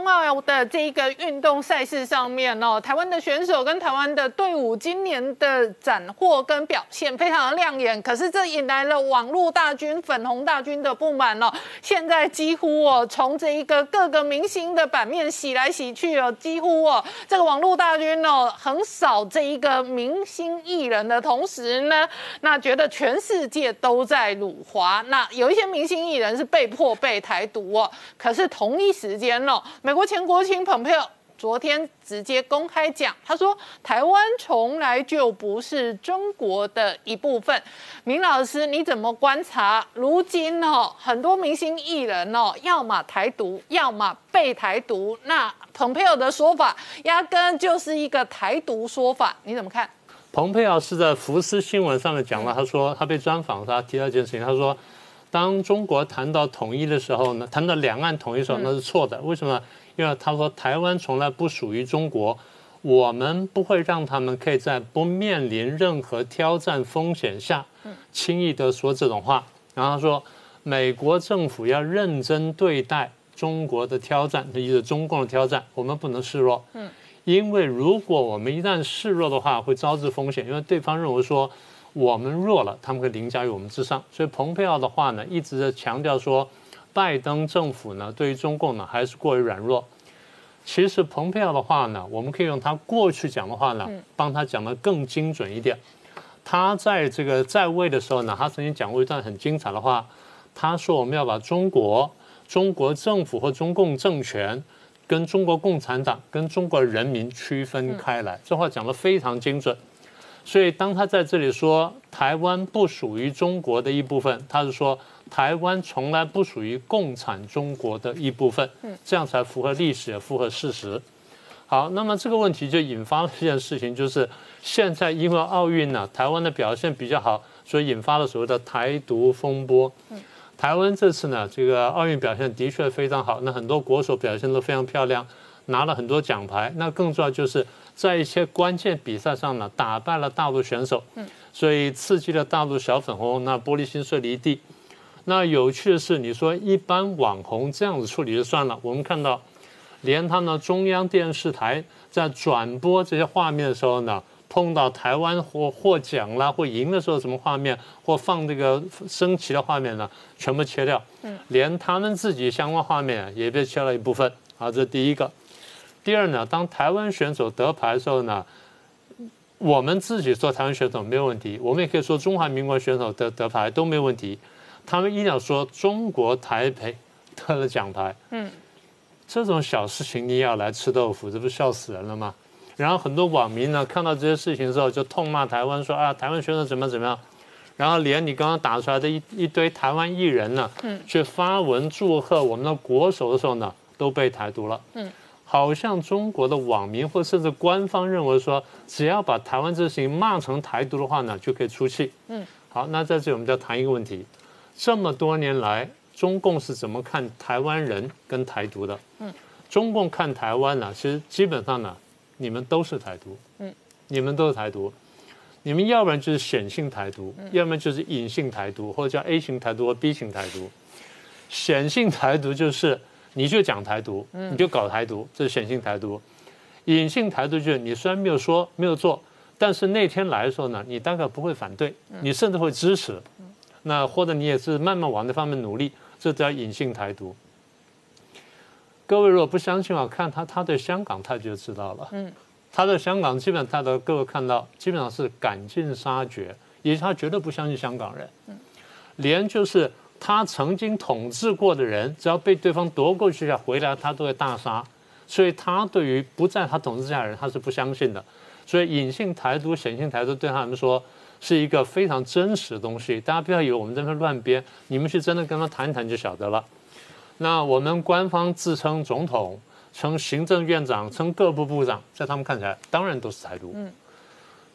冬奥的这一个运动赛事上面哦，台湾的选手跟台湾的队伍今年的斩获跟表现非常的亮眼，可是这引来了网络大军、粉红大军的不满哦。现在几乎哦，从这一个各个明星的版面洗来洗去哦，几乎哦，这个网络大军哦很少这一个明星艺人的同时呢，那觉得全世界都在辱华。那有一些明星艺人是被迫被台独哦，可是同一时间哦，美国前国情蓬佩奥昨天直接公开讲，他说台湾从来就不是中国的一部分。明老师，你怎么观察？如今哦，很多明星艺人哦，要么台独，要么被台独。那蓬佩奥的说法，压根就是一个台独说法，你怎么看？蓬佩奥是在福斯新闻上面讲了，他说他被专访，他提到一件事情，他说。当中国谈到统一的时候呢，谈到两岸统一的时候，那是错的。为什么？因为他说台湾从来不属于中国，我们不会让他们可以在不面临任何挑战风险下，轻易的说这种话。然后他说，美国政府要认真对待中国的挑战，就是中共的挑战，我们不能示弱。嗯，因为如果我们一旦示弱的话，会招致风险，因为对方认为说。我们弱了，他们会凌驾于我们之上。所以蓬佩奥的话呢，一直在强调说，拜登政府呢对于中共呢还是过于软弱。其实蓬佩奥的话呢，我们可以用他过去讲的话呢，帮他讲得更精准一点。他在这个在位的时候呢，他曾经讲过一段很精彩的话。他说我们要把中国、中国政府和中共政权跟中国共产党跟中国人民区分开来。这话讲得非常精准。所以，当他在这里说台湾不属于中国的一部分，他是说台湾从来不属于共产中国的一部分，这样才符合历史，也符合事实。好，那么这个问题就引发了一件事情，就是现在因为奥运呢，台湾的表现比较好，所以引发了所谓的台独风波。台湾这次呢，这个奥运表现的确非常好，那很多国手表现都非常漂亮，拿了很多奖牌。那更重要就是。在一些关键比赛上呢，打败了大陆选手，嗯，所以刺激了大陆小粉红，那玻璃心碎了一地。那有趣的是，你说一般网红这样子处理就算了，我们看到，连他们中央电视台在转播这些画面的时候呢，碰到台湾获获奖啦或赢的时候什么画面，或放这个升旗的画面呢，全部切掉，嗯，连他们自己相关画面也被切了一部分，好，这是第一个。第二呢，当台湾选手得牌的时候呢，我们自己说台湾选手没有问题，我们也可以说中华民国选手得得牌都没有问题。他们一定要说中国台北得了奖牌，嗯，这种小事情你也要来吃豆腐，这不笑死人了吗？然后很多网民呢看到这些事情之后就痛骂台湾，说啊台湾选手怎么怎么样，然后连你刚刚打出来的一一堆台湾艺人呢，嗯，去发文祝贺我们的国手的时候呢，都被台独了，嗯。好像中国的网民或甚至官方认为说，只要把台湾这事情骂成台独的话呢，就可以出气。嗯，好，那在这里我们就要谈一个问题：这么多年来，中共是怎么看台湾人跟台独的？嗯，中共看台湾呢，其实基本上呢，你们都是台独。嗯，你们都是台独，你们要不然就是显性台独，要不然就是隐性台独，或者叫 A 型台独或 B 型台独。显性台独就是。你就讲台独，你就搞台独，这是显性台独；隐性台独就是你虽然没有说没有做，但是那天来的时候呢，你大概不会反对，你甚至会支持。那或者你也是慢慢往那方面努力，这叫隐性台独。各位如果不相信的话，看他他对香港他就知道了。嗯，他在香港基本他的各位看到基本上是赶尽杀绝，也他绝对不相信香港人。嗯，连就是。他曾经统治过的人，只要被对方夺过去了，回来他都会大杀。所以他对于不在他统治下的人，他是不相信的。所以隐性台独、显性台独对他们说是一个非常真实的东西。大家不要以为我们在那乱编，你们去真的跟他谈一谈就晓得了。那我们官方自称总统、称行政院长、称各部部长，在他们看起来当然都是台独。嗯。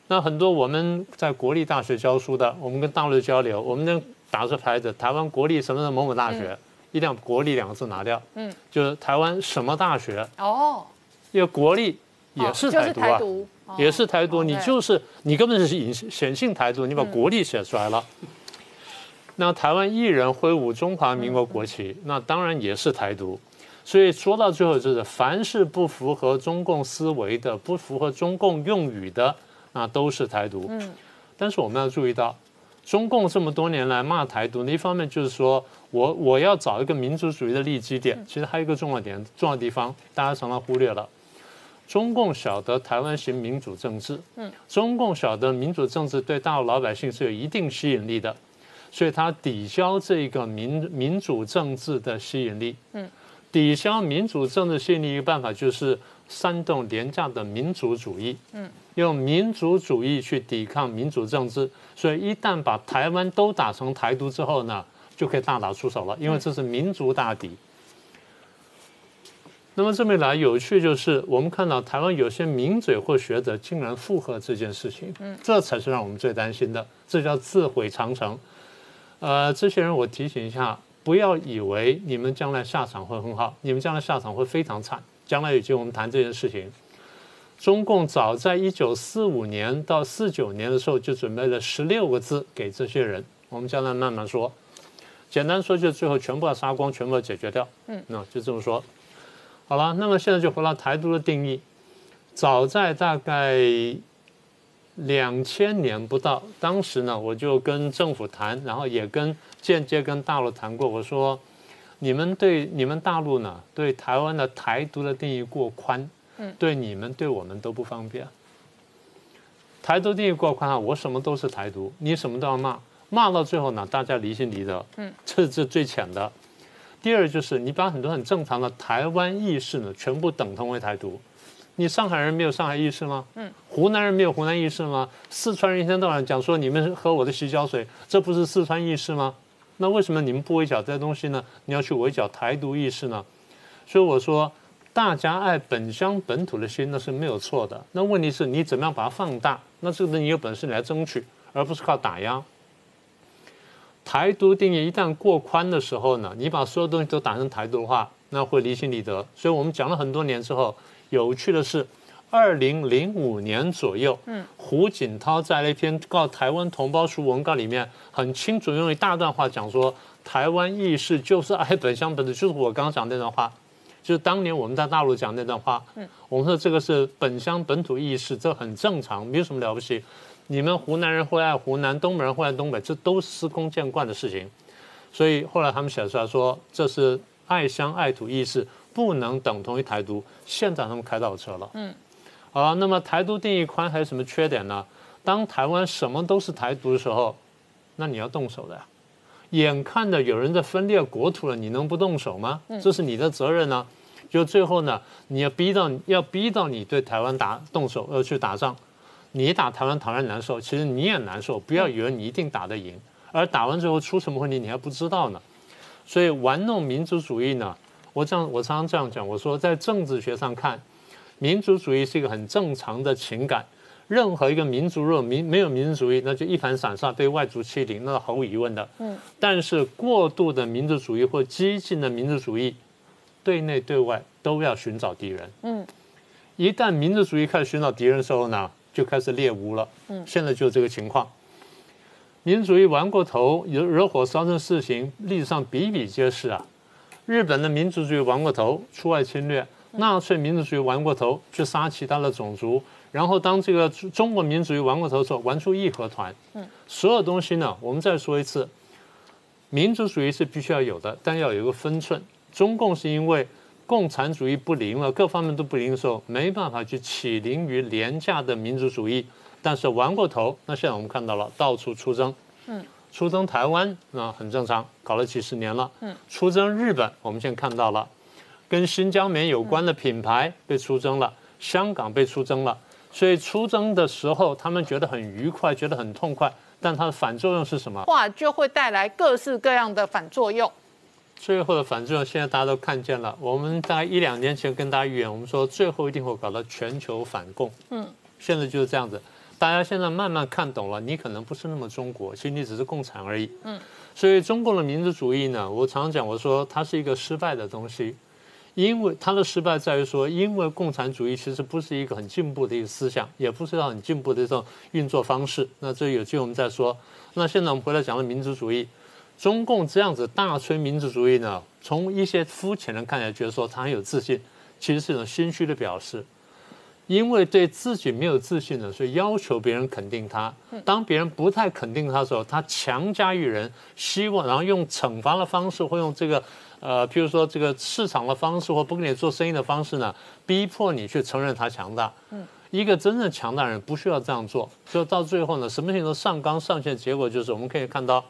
那很多我们在国立大学教书的，我们跟大陆交流，我们能。打出牌子，台湾国立什么的某某大学，一定要国立两个字拿掉。嗯，就是台湾什么大学哦，因为国立也是台独啊，也是台独，你就是你根本是隐显性台独，你把国立写出来了。那台湾艺人挥舞中华民国国旗，那当然也是台独。所以说到最后就是，凡是不符合中共思维的、不符合中共用语的，那都是台独。嗯，但是我们要注意到，中共这么多年来骂台独，一方面就是说我我要找一个民族主义的立基点，其实还有一个重要点、重要地方，大家常常忽略了。中共晓得台湾行民主政治，嗯，中共晓得民主政治对大陆老百姓是有一定吸引力的，所以它抵消这个民民主政治的吸引力，嗯，抵消民主政治吸引力一个办法就是煽动廉价的民族主义，嗯，用民族主义去抵抗民主政治，所以一旦把台湾都打成台独之后呢，就可以大打出手了，因为这是民族大敌。那么这么一来，有趣就是我们看到台湾有些名嘴或学者竟然附和这件事情，嗯，这才是让我们最担心的，这叫自毁长城。呃，这些人我提醒一下，不要以为你们将来下场会很好，你们将来下场会非常惨。将来有机会我们谈这件事情。中共早在一九四五年到四九年的时候就准备了十六个字给这些人，我们将来慢慢说。简单说，就最后全部要杀光，全部要解决掉。嗯，那就这么说。好了，那么现在就回到台独的定义。早在大概两千年不到，当时呢，我就跟政府谈，然后也跟间接跟大陆谈过。我说，你们对你们大陆呢，对台湾的台独的定义过宽，嗯，对你们对我们都不方便。台独定义过宽啊，我什么都是台独，你什么都要骂，骂到最后呢，大家离心离德，嗯，这是最浅的。第二就是你把很多很正常的台湾意识呢，全部等同为台独。你上海人没有上海意识吗？嗯。湖南人没有湖南意识吗？四川人一天到晚讲说你们喝我的洗脚水，这不是四川意识吗？那为什么你们不围剿这些东西呢？你要去围剿台独意识呢？所以我说，大家爱本乡本土的心那是没有错的。那问题是你怎么样把它放大？那这个你有本事你来争取，而不是靠打压。台独定义一旦过宽的时候呢，你把所有东西都打成台独的话，那会离心离德。所以我们讲了很多年之后，有趣的是，二零零五年左右，嗯，胡锦涛在那篇告台湾同胞书文告里面，很清楚用一大段话讲说，台湾意识就是爱本乡本土，就是我刚刚讲那段话，就是当年我们在大陆讲那段话，嗯，我们说这个是本乡本土意识，这很正常，没有什么了不起。你们湖南人会爱湖南，东北人会爱东北，这都是司空见惯的事情。所以后来他们写出来说，这是爱乡爱土意识，不能等同于台独。现在他们开倒车了。嗯，好，那么台独定义宽还有什么缺点呢？当台湾什么都是台独的时候，那你要动手的呀。眼看着有人在分裂国土了，你能不动手吗？这是你的责任呢。就最后呢，你要逼到要逼到你对台湾打动手，要去打仗。你打台湾，台湾难受，其实你也难受。不要以为你一定打得赢，而打完之后出什么问题，你还不知道呢。所以玩弄民族主义呢，我这样我常常这样讲，我说在政治学上看，民族主义是一个很正常的情感。任何一个民族若民没有民族主义，那就一盘散沙，被外族欺凌，那是毫无疑问的。嗯。但是过度的民族主义或激进的民族主义，对内对外都要寻找敌人。嗯。一旦民族主义开始寻找敌人的时候呢？就开始猎巫了，嗯，现在就是这个情况。民族主义玩过头，惹惹火烧成事情，历史上比比皆是啊。日本的民族主义玩过头，出外侵略；纳粹民族主义玩过头，去杀其他的种族。然后当这个中国民主主义玩过头的时候，玩出义和团。嗯，所有东西呢，我们再说一次，民族主义是必须要有的，但要有一个分寸。中共是因为。共产主义不灵了，各方面都不灵的时候，没办法去起灵于廉价的民族主义。但是玩过头，那现在我们看到了到处出征，嗯，出征台湾那很正常，搞了几十年了，嗯，出征日本，我们现在看到了，跟新疆棉有关的品牌被出征了，香港被出征了，所以出征的时候他们觉得很愉快，觉得很痛快，但它的反作用是什么？话就会带来各式各样的反作用。最后的反作用，现在大家都看见了。我们大概一两年前跟大家预言，我们说最后一定会搞到全球反共。嗯，现在就是这样子。大家现在慢慢看懂了，你可能不是那么中国，其实你只是共产而已。嗯，所以中共的民族主义呢，我常讲，我说它是一个失败的东西，因为它的失败在于说，因为共产主义其实不是一个很进步的一个思想，也不是很进步的这种运作方式。那这有机会我们再说。那现在我们回来讲了民族主义。中共这样子大吹民族主义呢，从一些肤浅人看起来觉得说他很有自信，其实是一种心虚的表示。因为对自己没有自信的，所以要求别人肯定他。当别人不太肯定他的时候，他强加于人，希望然后用惩罚的方式，或用这个呃，譬如说这个市场的方式，或不跟你做生意的方式呢，逼迫你去承认他强大。一个真正强大人不需要这样做，就到最后呢，什么事情都上纲上线，结果就是我们可以看到，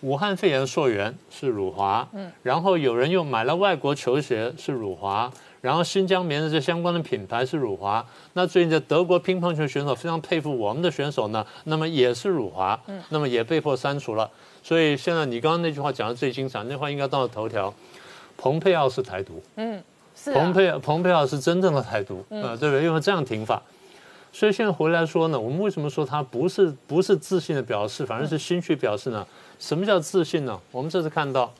武汉肺炎溯源是辱华，嗯，然后有人又买了外国球鞋是辱华。然后新疆棉的这相关的品牌是辱华，那最近的德国乒乓球选手非常佩服我们的选手呢，那么也是辱华，嗯，那么也被迫删除了。所以现在你刚刚那句话讲的最精彩，那话应该到了头条。蓬佩奥是台独，嗯，是蓬佩蓬佩奥是真正的台独，呃，对不对？因为这样停法，所以现在回来说呢，我们为什么说他不是不是自信的表示，反而是心虚表示呢？什么叫自信呢？我们这次看到。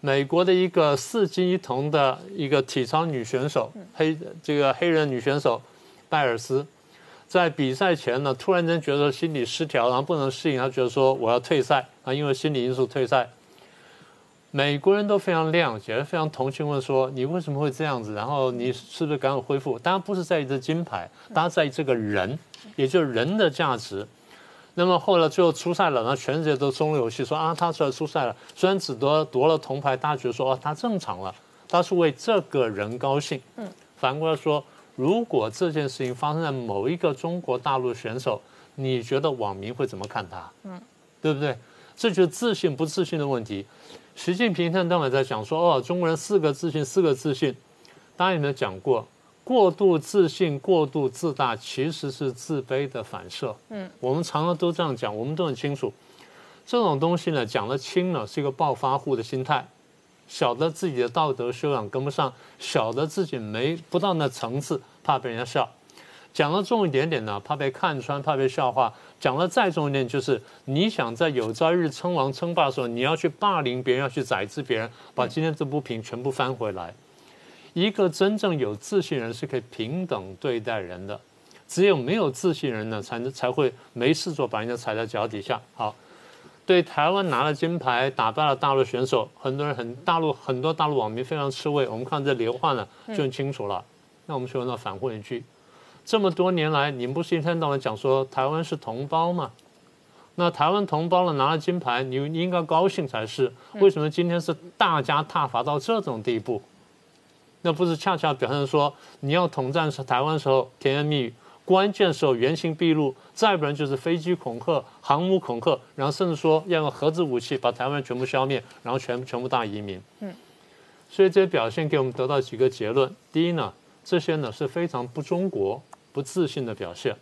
美国的一个四金一铜的一个体操女选手，黑这个黑人女选手拜尔斯，在比赛前呢，突然间觉得心理失调，然后不能适应，他觉得说我要退赛啊，因为心理因素退赛。美国人都非常谅解，非常同情，问说你为什么会这样子？然后你是不是赶快恢复？当然不是在意这金牌，大家在意这个人，也就是人的价值。那么后来最后出赛了，然后全世界都中了游戏，说啊他出来出赛了，虽然只夺夺了铜牌，大家觉得说哦他正常了，他是为这个人高兴。嗯，反过来说，如果这件事情发生在某一个中国大陆选手，你觉得网民会怎么看他？嗯，对不对？这就是自信不自信的问题。习近平现在在讲说哦中国人四个自信四个自信，大家有没有讲过？过度自信、过度自大，其实是自卑的反射。嗯，我们常常都这样讲，我们都很清楚，这种东西呢，讲得轻了是一个暴发户的心态，晓得自己的道德修养跟不上，晓得自己没不到那层次，怕被人家笑；讲得重一点点呢，怕被看穿，怕被笑话；讲得再重一点，就是你想在有朝一日称王称霸的时候，你要去霸凌别人，要去宰制别人，把今天这不平全部翻回来。一个真正有自信人是可以平等对待人的，只有没有自信人呢，才能才会没事做，把人家踩在脚底下。好，对台湾拿了金牌，打败了大陆选手，很多人很大陆很多大陆网民非常吃味。我们看这刘焕呢就很清楚了。那我们说那反问一句：这么多年来，你们不是一天到晚讲说台湾是同胞吗？那台湾同胞呢拿了金牌，你应该高兴才是。为什么今天是大家挞伐到这种地步？那不是恰恰表现说你要统战台湾时候甜言蜜语，关键时候原形毕露，再不然就是飞机恐吓、航母恐吓，然后甚至说要用核子武器把台湾全部消灭，然后全全部大移民。嗯，所以这些表现给我们得到几个结论：第一呢，这些呢是非常不中国、不自信的表现。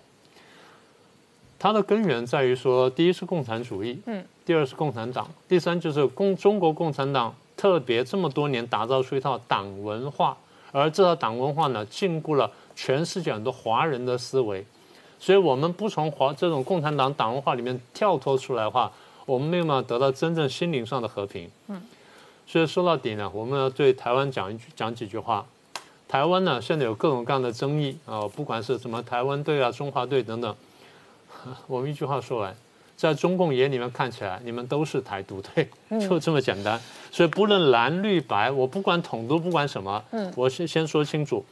它的根源在于说，第一是共产主义，嗯，第二是共产党，第三就是共中国共产党。特别这么多年打造出一套党文化，而这套党文化呢，禁锢了全世界很多华人的思维，所以我们不从华这种共产党党文化里面跳脱出来的话，我们没有办法得到真正心灵上的和平。嗯，所以说到底呢，我们要对台湾讲一句讲几句话。台湾呢，现在有各种各样的争议啊，不管是什么台湾队啊、中华队等等，我们一句话说完。在中共眼里面看起来，你们都是台独队，就这么简单。所以不论蓝绿白，我不管统独，不管什么，我先先说清楚，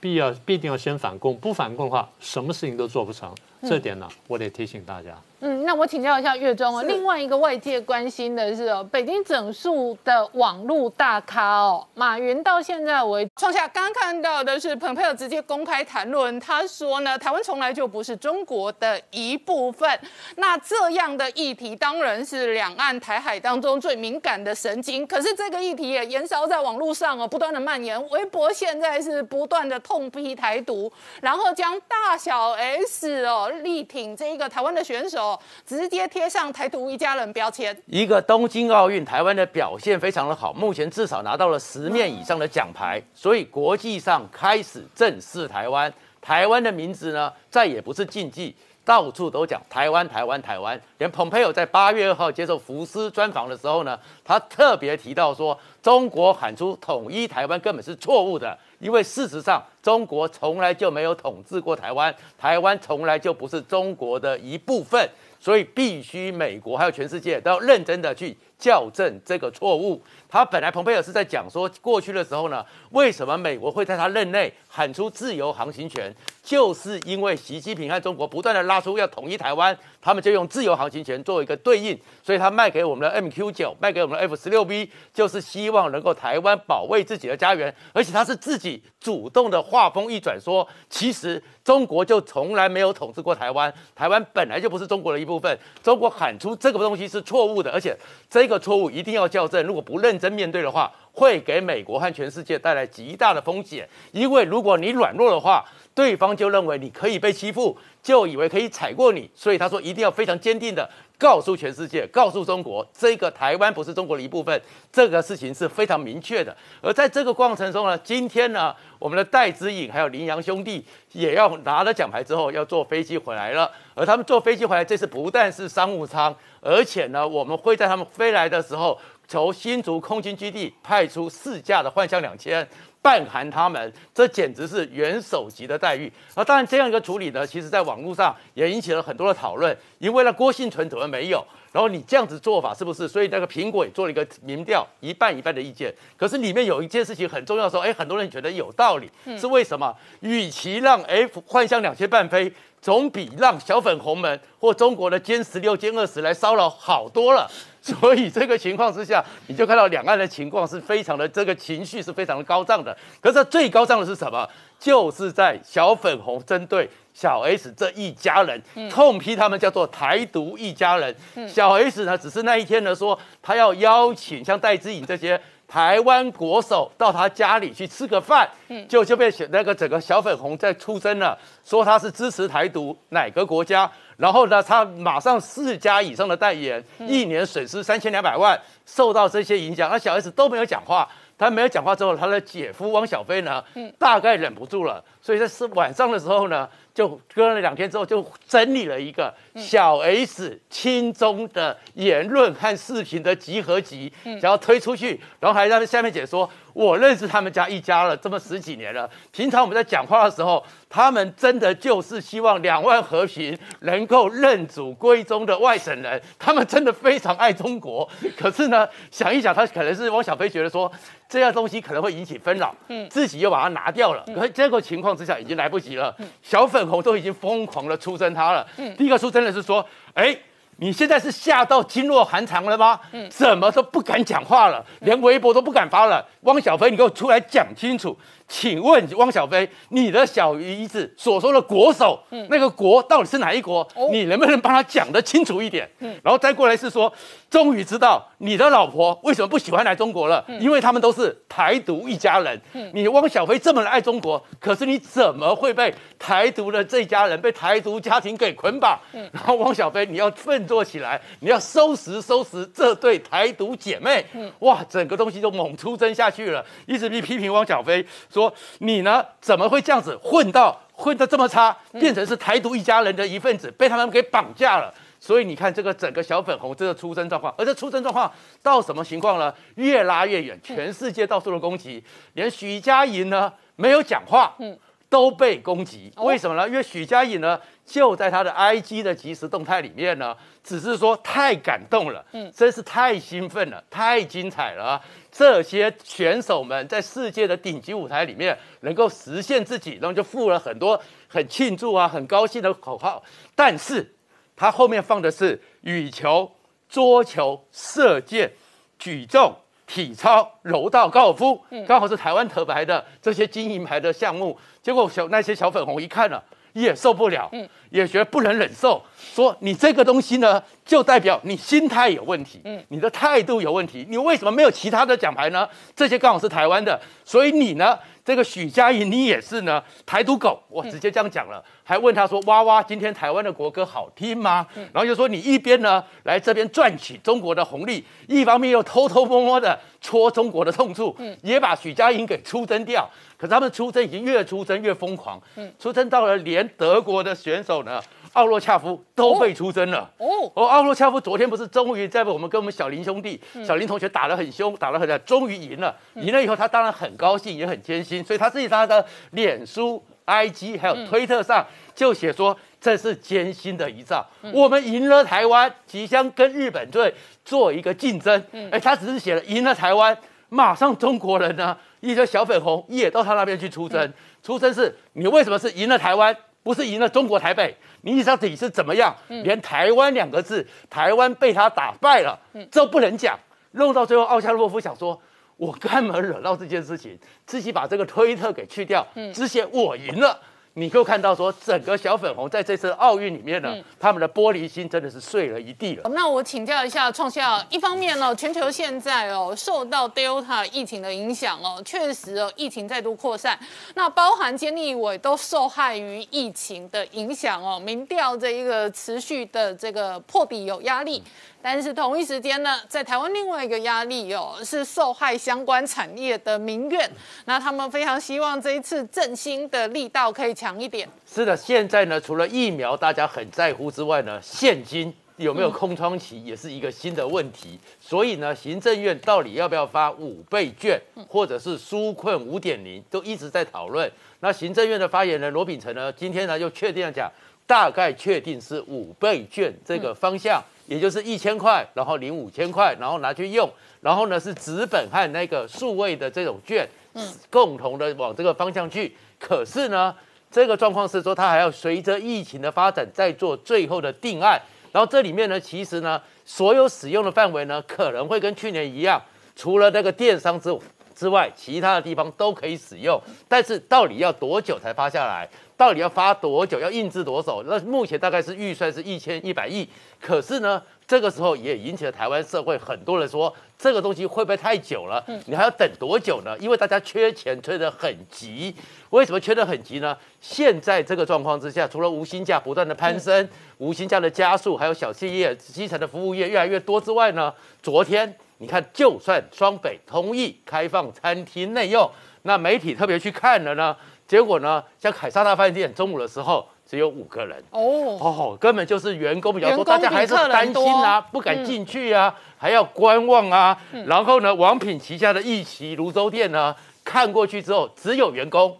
必要必定要先反共，不反共的话，什么事情都做不成。这点呢，我得提醒大家。嗯，那我请教一下岳中哦。另外一个外界关心的是哦，北京整数的网络大咖哦，马云到现在为创下。刚刚看到的是蓬佩奥直接公开谈论，他说呢，台湾从来就不是中国的一部分。那这样的议题当然是两岸台海当中最敏感的神经。可是这个议题也延烧在网络上哦，不断的蔓延。微博现在是不断的痛批台独，然后将大小 S 哦力挺这一个台湾的选手。直接贴上台独一家人标签。一个东京奥运，台湾的表现非常的好，目前至少拿到了十面以上的奖牌，所以国际上开始正视台湾。台湾的名字呢，再也不是禁忌，到处都讲台湾，台湾，台湾。连蓬佩奥在八月二号接受福斯专访的时候呢，他特别提到说，中国喊出统一台湾根本是错误的，因为事实上中国从来就没有统治过台湾，台湾从来就不是中国的一部分。所以必须美国还有全世界都要认真的去校正这个错误。他本来蓬佩尔是在讲说，过去的时候呢，为什么美国会在他任内喊出自由航行权，就是因为习近平和中国不断的拉出要统一台湾，他们就用自由航行权作为一个对应，所以他卖给我们的 MQ 九，卖给我们的 F 十六 B，就是希望能够台湾保卫自己的家园，而且他是自己主动的话锋一转说，其实中国就从来没有统治过台湾，台湾本来就不是中国的一部分，中国喊出这个东西是错误的，而且这个错误一定要校正，如果不认。真面对的话，会给美国和全世界带来极大的风险。因为如果你软弱的话，对方就认为你可以被欺负，就以为可以踩过你。所以他说一定要非常坚定的告诉全世界，告诉中国，这个台湾不是中国的一部分。这个事情是非常明确的。而在这个过程中呢，今天呢，我们的戴之颖还有林洋兄弟也要拿了奖牌之后要坐飞机回来了。而他们坐飞机回来，这次不但是商务舱，而且呢，我们会在他们飞来的时候。从新竹空军基地派出四架的幻象两千，半含他们，这简直是元首级的待遇。那当然，这样一个处理呢，其实在网络上也引起了很多的讨论。因为呢，郭信存怎么没有？然后你这样子做法是不是？所以那个苹果也做了一个民调，一半一半的意见。可是里面有一件事情很重要，说哎，很多人觉得有道理，是为什么？与其让 F 幻象两千半飞，总比让小粉红们或中国的歼十六、歼二十来骚扰好多了。所以这个情况之下，你就看到两岸的情况是非常的，这个情绪是非常的高涨的。可是最高涨的是什么？就是在小粉红针对小 S 这一家人，痛批他们叫做台独一家人。小 S 呢，只是那一天呢说，他要邀请像戴之颖这些。台湾国手到他家里去吃个饭，就就被那个整个小粉红在出征了，说他是支持台独哪个国家，然后呢，他马上四家以上的代言，一年损失三千两百万，受到这些影响，那小 S 都没有讲话，他没有讲话之后，他的姐夫汪小菲呢，大概忍不住了，所以在是晚上的时候呢。就隔了两天之后，就整理了一个小 S 亲中的言论和视频的集合集，想要推出去，然后还让下面解说。我认识他们家一家了这么十几年了。平常我们在讲话的时候，他们真的就是希望两岸和平，能够认祖归宗的外省人。他们真的非常爱中国。可是呢，想一想，他可能是汪小菲觉得说这样东西可能会引起纷扰，嗯，自己又把它拿掉了。可这个情况之下已经来不及了。小粉红都已经疯狂的出征他了。嗯，第一个出征的是说，哎。你现在是吓到噤若寒蝉了吗？嗯，怎么都不敢讲话了，连微博都不敢发了。汪小菲，你给我出来讲清楚。请问汪小菲，你的小姨子所说的国手，那个国到底是哪一国？你能不能帮他讲得清楚一点？嗯然后再过来是说，终于知道你的老婆为什么不喜欢来中国了，因为他们都是台独一家人。嗯你汪小菲这么爱中国，可是你怎么会被台独的这家人、被台独家庭给捆绑？嗯然后汪小菲，你要振作起来，你要收拾收拾这对台独姐妹。嗯哇，整个东西就猛出征下去了，一直批批评汪小菲。说你呢？怎么会这样子混到混得这么差，变成是台独一家人的一份子，被他们给绑架了？所以你看这个整个小粉红这个出生状况，而这出生状况到什么情况呢？越拉越远，全世界到处的攻击，连许家印呢没有讲话，嗯，都被攻击。为什么呢？因为许家颖呢就在他的 IG 的即时动态里面呢，只是说太感动了，嗯，真是太兴奋了，太精彩了。这些选手们在世界的顶级舞台里面能够实现自己，然后就附了很多很庆祝啊、很高兴的口号。但是，他后面放的是羽球、桌球、射箭、举重、体操、柔道、高尔夫，刚好是台湾特牌的这些金银牌的项目。结果小那些小粉红一看了。也受不了，嗯，也觉得不能忍受。说你这个东西呢，就代表你心态有问题，嗯，你的态度有问题。你为什么没有其他的奖牌呢？这些刚好是台湾的，所以你呢，这个许佳莹，你也是呢，台独狗。我直接这样讲了，还问他说：“哇哇，今天台湾的国歌好听吗？”然后就说你一边呢来这边赚取中国的红利，一方面又偷偷摸摸的戳中国的痛处，嗯，也把许佳莹给出征掉。可是他们出征已经越出征越疯狂，嗯，出征到了连德国的选手呢，奥洛恰夫都被出征了。哦，哦，奥洛恰夫昨天不是终于在我们跟我们小林兄弟、小林同学打得很凶，打得很终于赢了。赢了以后，他当然很高兴，也很艰辛，所以他自己他的脸书 IG 还有推特上就写说这是艰辛的一仗，我们赢了台湾，即将跟日本队做一个竞争。哎，他只是写了赢了台湾，马上中国人呢，一些小粉红也到他那边去出征，出征是你为什么是赢了台湾，不是赢了中国台北？你到底是怎么样？连台湾两个字，台湾被他打败了，这不能讲。弄到最后，奥恰洛夫想说。我干嘛惹到这件事情？自己把这个推特给去掉，只写我赢了。你可以看到说，整个小粉红在这次奥运里面呢，他们的玻璃心真的是碎了一地了。那我请教一下创校，一方面呢，全球现在哦受到 Delta 疫情的影响哦，确实哦疫情再度扩散，那包含监立委都受害于疫情的影响哦，民调这一个持续的这个破底有压力。但是同一时间呢，在台湾另外一个压力哦，是受害相关产业的民怨。那他们非常希望这一次振兴的力道可以强一点。是的，现在呢，除了疫苗大家很在乎之外呢，现金有没有空窗期也是一个新的问题。所以呢，行政院到底要不要发五倍券，或者是纾困五点零，都一直在讨论。那行政院的发言人罗秉成呢，今天呢又确定了讲，大概确定是五倍券这个方向。也就是一千块，然后领五千块，然后拿去用，然后呢是纸本和那个数位的这种券，嗯，共同的往这个方向去。可是呢，这个状况是说，它还要随着疫情的发展再做最后的定案。然后这里面呢，其实呢，所有使用的范围呢，可能会跟去年一样，除了那个电商之之外，其他的地方都可以使用。但是到底要多久才发下来？到底要发多久？要印制多少？那目前大概是预算是一千一百亿。可是呢，这个时候也引起了台湾社会很多人说，这个东西会不会太久了？你还要等多久呢？因为大家缺钱缺得很急。为什么缺得很急呢？现在这个状况之下，除了无薪假不断的攀升，无薪假的加速，还有小企业、基层的服务业越来越多之外呢，昨天你看，就算双北同意开放餐厅内用，那媒体特别去看了呢。结果呢，像凯撒大饭店中午的时候只有五个人。哦。哦，根本就是员工比较多，大家还是担心啊，不敢进去啊，还要观望啊。然后呢，王品旗下的义旗泸州店呢，看过去之后只有员工，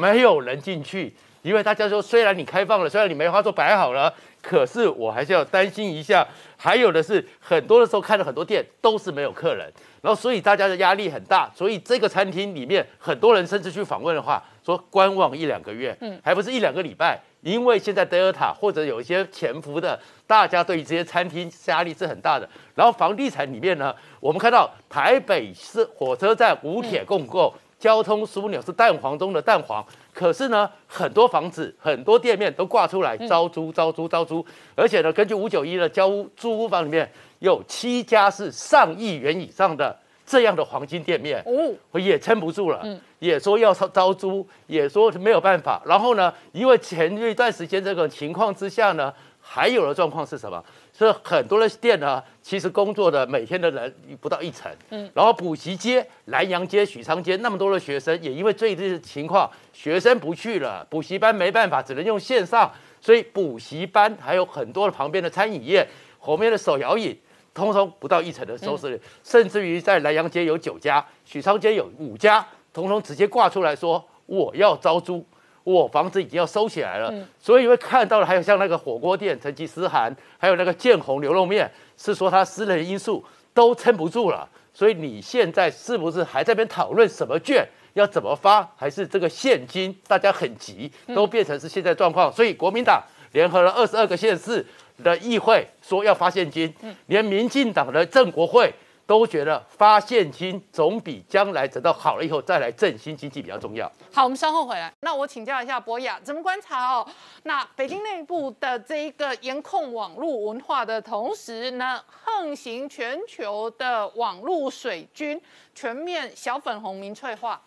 没有人进去，因为大家说虽然你开放了，虽然你梅花座摆好了，可是我还是要担心一下。还有的是很多的时候看了很多店都是没有客人，然后所以大家的压力很大，所以这个餐厅里面很多人甚至去访问的话。说观望一两个月，嗯，还不是一两个礼拜，因为现在德尔塔或者有一些潜伏的，大家对这些餐厅压力是很大的。然后房地产里面呢，我们看到台北市火车站五铁共构，交通枢纽是蛋黄中的蛋黄，可是呢，很多房子、很多店面都挂出来招租、招租、招租，而且呢，根据五九一的交屋租屋房里面有七家是上亿元以上的。这样的黄金店面哦，也撑不住了，也说要招招租，也说没有办法。然后呢，因为前一段时间这个情况之下呢，还有的状况是什么？是很多的店呢，其实工作的每天的人不到一成。嗯，然后补习街、南阳街、许昌街那么多的学生，也因为这一情况，学生不去了，补习班没办法，只能用线上，所以补习班还有很多的旁边的餐饮业、后面的手摇饮。通通不到一成的收视率，甚至于在南阳街有九家，许昌街有五家，通通直接挂出来说我要招租，我房子已经要收起来了。所以会看到了，还有像那个火锅店成吉思汗，还有那个建宏牛肉面，是说他私人因素都撑不住了。所以你现在是不是还在边讨论什么券要怎么发，还是这个现金大家很急，都变成是现在状况？所以国民党联合了二十二个县市。的议会说要发现金，连民进党的郑国会都觉得发现金总比将来等到好了以后再来振兴经济比较重要。好，我们稍后回来。那我请教一下博雅，怎么观察哦？那北京内部的这一个严控网络文化的同时呢，横行全球的网络水军全面小粉红民粹化。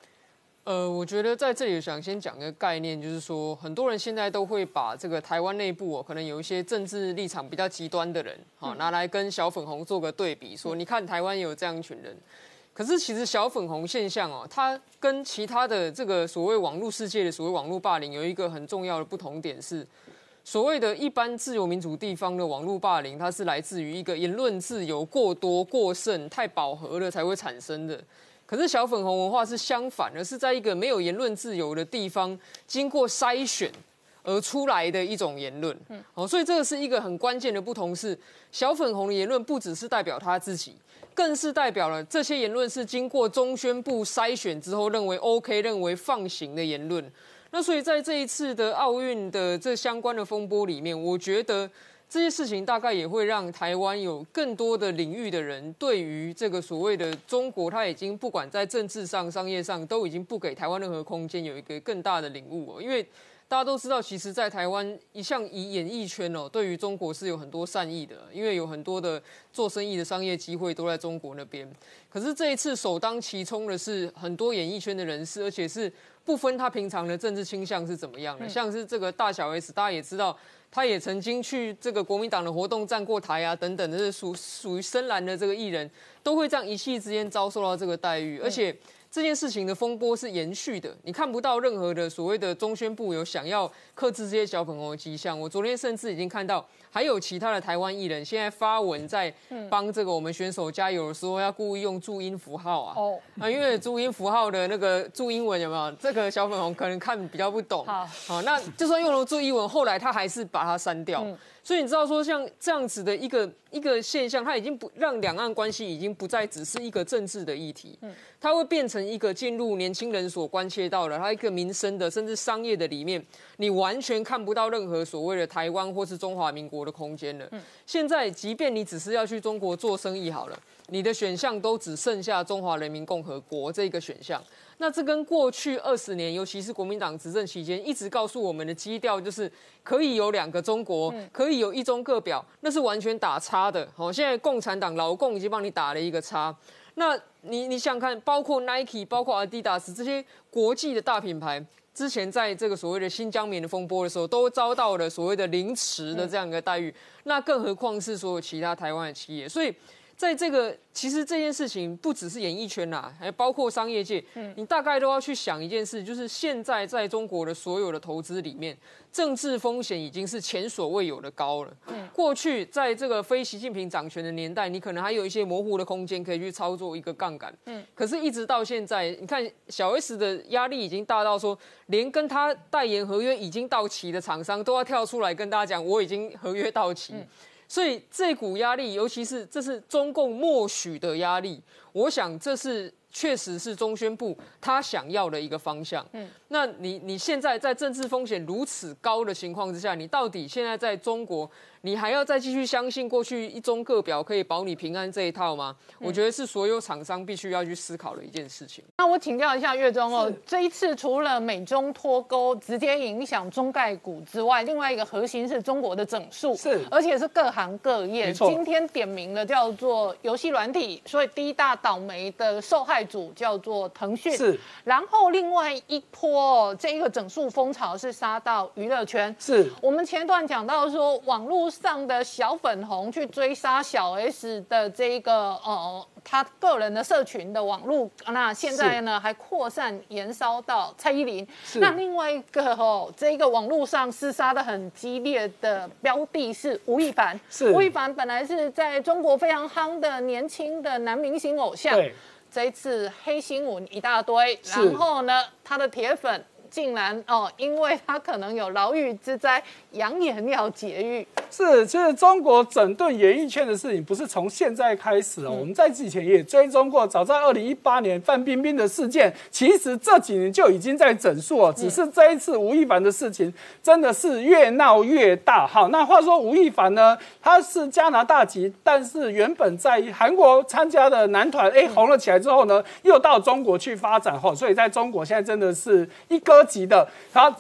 呃，我觉得在这里想先讲一个概念，就是说很多人现在都会把这个台湾内部哦，可能有一些政治立场比较极端的人，好拿来跟小粉红做个对比，说你看台湾也有这样一群人。可是其实小粉红现象哦，它跟其他的这个所谓网络世界的所谓网络霸凌有一个很重要的不同点是，所谓的一般自由民主地方的网络霸凌，它是来自于一个言论自由过多过剩、太饱和了才会产生的。可是小粉红文化是相反的，是在一个没有言论自由的地方，经过筛选而出来的一种言论。嗯，哦，所以这个是一个很关键的不同，是小粉红的言论不只是代表他自己，更是代表了这些言论是经过中宣部筛选之后认为 OK、认为放行的言论。那所以在这一次的奥运的这相关的风波里面，我觉得。这些事情大概也会让台湾有更多的领域的人对于这个所谓的中国，他已经不管在政治上、商业上都已经不给台湾任何空间，有一个更大的领悟哦。因为大家都知道，其实，在台湾一向以演艺圈哦，对于中国是有很多善意的，因为有很多的做生意的商业机会都在中国那边。可是这一次首当其冲的是很多演艺圈的人士，而且是不分他平常的政治倾向是怎么样的，像是这个大小 S，大家也知道。他也曾经去这个国民党的活动站过台啊，等等，这是属属于深蓝的这个艺人，都会这样一气之间遭受到这个待遇，而且。这件事情的风波是延续的，你看不到任何的所谓的中宣部有想要克制这些小粉红的迹象。我昨天甚至已经看到，还有其他的台湾艺人现在发文在帮这个我们选手加油的时候，要故意用注音符号啊。哦，啊，因为注音符号的那个注英文有没有？这个小粉红可能看比较不懂。好，好，那就算用了注英文，后来他还是把它删掉。所以你知道说像这样子的一个一个现象，它已经不让两岸关系已经不再只是一个政治的议题，嗯，它会变成一个进入年轻人所关切到的，它一个民生的甚至商业的里面，你完全看不到任何所谓的台湾或是中华民国的空间了。嗯，现在即便你只是要去中国做生意好了，你的选项都只剩下中华人民共和国这个选项。那这跟过去二十年，尤其是国民党执政期间，一直告诉我们的基调就是可以有两个中国，可以有一中各表，那是完全打叉的。好，现在共产党老共已经帮你打了一个叉。那你你想看，包括 Nike、包括 Adidas 这些国际的大品牌，之前在这个所谓的新疆棉的风波的时候，都遭到了所谓的凌迟的这样一个待遇。那更何况是所有其他台湾的企业，所以。在这个其实这件事情不只是演艺圈啦，还包括商业界，嗯，你大概都要去想一件事，就是现在在中国的所有的投资里面，政治风险已经是前所未有的高了。嗯，过去在这个非习近平掌权的年代，你可能还有一些模糊的空间可以去操作一个杠杆。嗯，可是一直到现在，你看小 S 的压力已经大到说，连跟他代言合约已经到期的厂商都要跳出来跟大家讲，我已经合约到期。所以这股压力，尤其是这是中共默许的压力，我想这是确实是中宣部他想要的一个方向。嗯，那你你现在在政治风险如此高的情况之下，你到底现在在中国？你还要再继续相信过去一中各表可以保你平安这一套吗？我觉得是所有厂商必须要去思考的一件事情。那我请教一下岳中哦，这一次除了美中脱钩直接影响中概股之外，另外一个核心是中国的整数，是，而且是各行各业。今天点名了叫做游戏软体，所以第一大倒霉的受害组叫做腾讯。是，然后另外一波这一个整数风潮是杀到娱乐圈。是我们前段讲到说网络。上的小粉红去追杀小 S 的这一个呃，他个人的社群的网络，那现在呢还扩散延烧到蔡依林。那另外一个哦，这一个网络上厮杀的很激烈的标的是吴亦凡。是吴亦凡本来是在中国非常夯的年轻的男明星偶像，这一次黑新闻一大堆，然后呢，他的铁粉。竟然哦，因为他可能有牢狱之灾，扬言要劫狱。是，其实中国整顿演艺圈的事情不是从现在开始哦，我们在之前也追踪过，早在二零一八年范冰冰的事件，其实这几年就已经在整肃哦，只是这一次吴亦凡的事情真的是越闹越大。好，那话说吴亦凡呢，他是加拿大籍，但是原本在韩国参加的男团，哎，红了起来之后呢，又到中国去发展哈，所以在中国现在真的是一哥。级的，然后。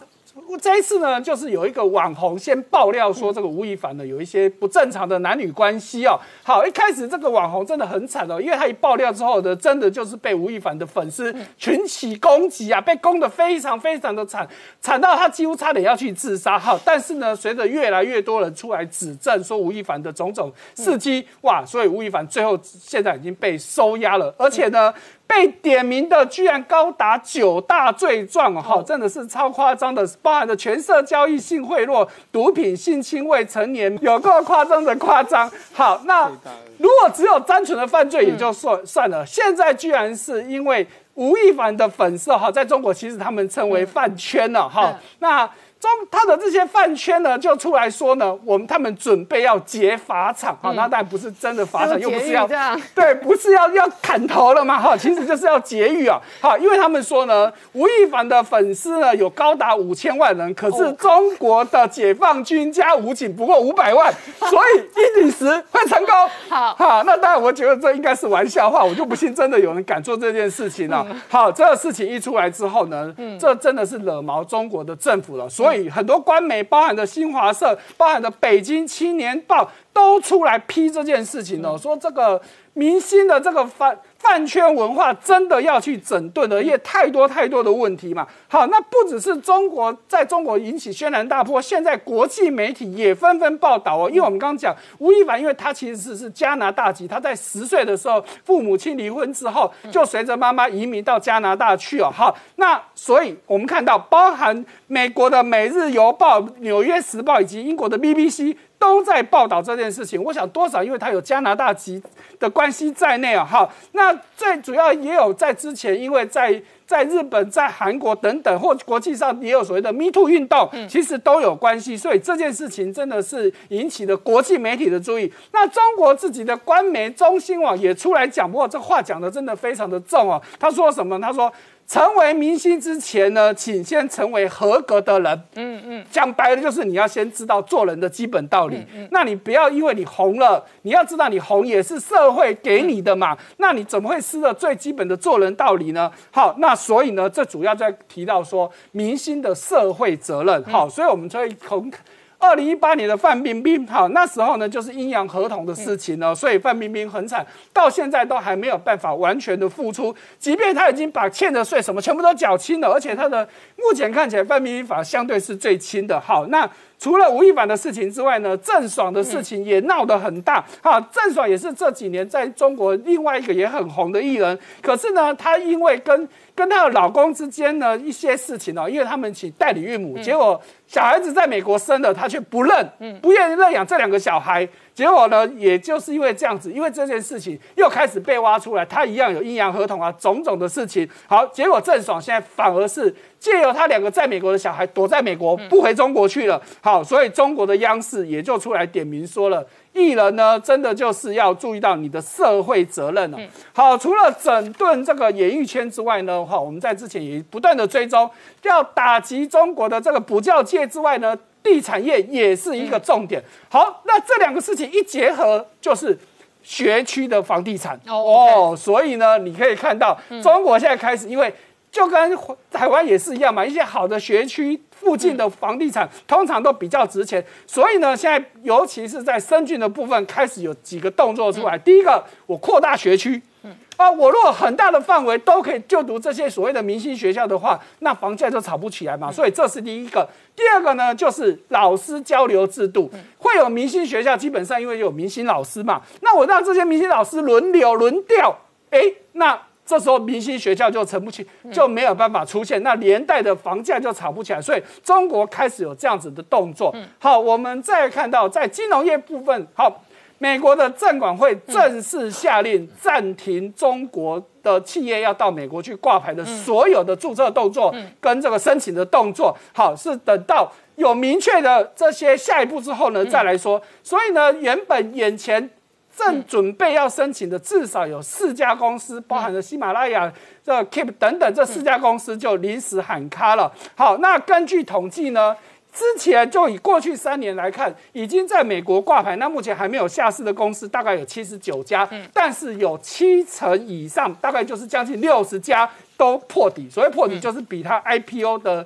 这一次呢，就是有一个网红先爆料说，这个吴亦凡呢有一些不正常的男女关系哦。好，一开始这个网红真的很惨哦，因为他一爆料之后呢，真的就是被吴亦凡的粉丝群起攻击啊，被攻的非常非常的惨，惨到他几乎差点要去自杀。好，但是呢，随着越来越多人出来指证说吴亦凡的种种事迹，哇，所以吴亦凡最后现在已经被收押了，而且呢。被点名的居然高达九大罪状哦，哈，真的是超夸张的，包含着全社交易、性贿赂、毒品、性侵未成年，有够夸张的夸张。好，那如果只有单纯的犯罪也就算算了，现在居然是因为吴亦凡的粉丝哈，在中国其实他们称为饭圈了哈，那。中他的这些饭圈呢，就出来说呢，我们他们准备要劫法场，好，那当然不是真的法场，又不是要对，不是要要砍头了嘛，哈，其实就是要劫狱啊，好，因为他们说呢，吴亦凡的粉丝呢有高达五千万人，可是中国的解放军加武警不过五百万，所以一比十会成功，好，好，那当然我觉得这应该是玩笑话，我就不信真的有人敢做这件事情了。好，这个事情一出来之后呢，这真的是惹毛中国的政府了，所以。很多官媒，包含的新华社，包含的北京青年报，都出来批这件事情了，说这个明星的这个饭饭圈文化真的要去整顿了，因为太多太多的问题嘛。好，那不只是中国在中国引起轩然大波，现在国际媒体也纷纷报道哦。因为我们刚刚讲吴亦凡，因为他其实是是加拿大籍，他在十岁的时候父母亲离婚之后，就随着妈妈移民到加拿大去哦。好，那所以我们看到，包含美国的《每日邮报》、《纽约时报》以及英国的 BBC 都在报道这件事情。我想多少，因为他有加拿大籍的关系在内啊。好，那最主要也有在之前，因为在。在日本、在韩国等等，或国际上也有所谓的 “Me Too” 运动，其实都有关系。所以这件事情真的是引起了国际媒体的注意。那中国自己的官媒中新网也出来讲，不过这话讲的真的非常的重哦。他说什么？他说。成为明星之前呢，请先成为合格的人。嗯嗯，讲白了就是你要先知道做人的基本道理。嗯，那你不要因为你红了，你要知道你红也是社会给你的嘛。那你怎么会失了最基本的做人道理呢？好，那所以呢，这主要在提到说明星的社会责任。好，所以我们可以从。二零一八年的范冰冰，好，那时候呢就是阴阳合同的事情呢，所以范冰冰很惨，到现在都还没有办法完全的付出，即便他已经把欠的税什么全部都缴清了，而且他的目前看起来范冰冰法相对是最轻的。好，那除了吴亦凡的事情之外呢，郑爽的事情也闹得很大。好，郑爽也是这几年在中国另外一个也很红的艺人，可是呢，她因为跟跟她的老公之间呢一些事情哦，因为他们请代理孕母，结果。小孩子在美国生了，他却不认，不愿意认养这两个小孩。结果呢，也就是因为这样子，因为这件事情又开始被挖出来，他一样有阴阳合同啊，种种的事情。好，结果郑爽现在反而是借由他两个在美国的小孩躲在美国，不回中国去了。好，所以中国的央视也就出来点名说了。艺人呢，真的就是要注意到你的社会责任了。好，除了整顿这个演艺圈之外呢，哈，我们在之前也不断的追踪，要打击中国的这个补教界之外呢，地产业也是一个重点。好，那这两个事情一结合，就是学区的房地产哦。所以呢，你可以看到，中国现在开始，因为就跟台湾也是一样嘛，一些好的学区。附近的房地产通常都比较值钱，所以呢，现在尤其是在深圳的部分开始有几个动作出来。第一个，我扩大学区，啊，我如果很大的范围都可以就读这些所谓的明星学校的话，那房价就炒不起来嘛。所以这是第一个。第二个呢，就是老师交流制度，会有明星学校，基本上因为有明星老师嘛，那我让这些明星老师轮流轮调，哎，那。这时候明星学校就成不起，就没有办法出现，那连带的房价就炒不起来，所以中国开始有这样子的动作。好，我们再看到在金融业部分，好，美国的证管会正式下令暂停中国的企业要到美国去挂牌的所有的注册动作跟这个申请的动作。好，是等到有明确的这些下一步之后呢再来说。所以呢，原本眼前。正准备要申请的至少有四家公司，包含了喜马拉雅、这 Keep 等等，这四家公司就临时喊卡了。好，那根据统计呢，之前就以过去三年来看，已经在美国挂牌，那目前还没有下市的公司大概有七十九家，但是有七成以上，大概就是将近六十家都破底。所谓破底，就是比它 IPO 的。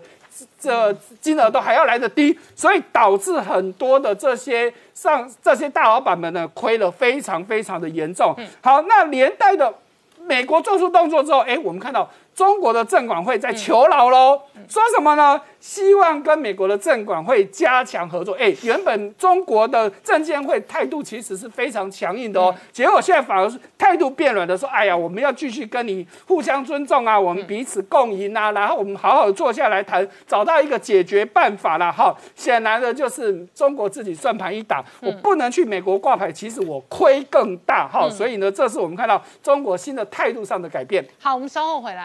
这金额都还要来得低，所以导致很多的这些上这些大老板们呢亏了非常非常的严重。好，那连带的美国做出动作之后，哎，我们看到中国的证管会在求饶喽，说什么呢？希望跟美国的证管会加强合作。哎，原本中国的证监会态度其实是非常强硬的哦，结果现在反而是态度变软的，说：“哎呀，我们要继续跟你互相尊重啊，我们彼此共赢啊，然后我们好好坐下来谈，找到一个解决办法了。”哈，显然的就是中国自己算盘一打，我不能去美国挂牌，其实我亏更大。哈，所以呢，这是我们看到中国新的态度上的改变。好，我们稍后回来。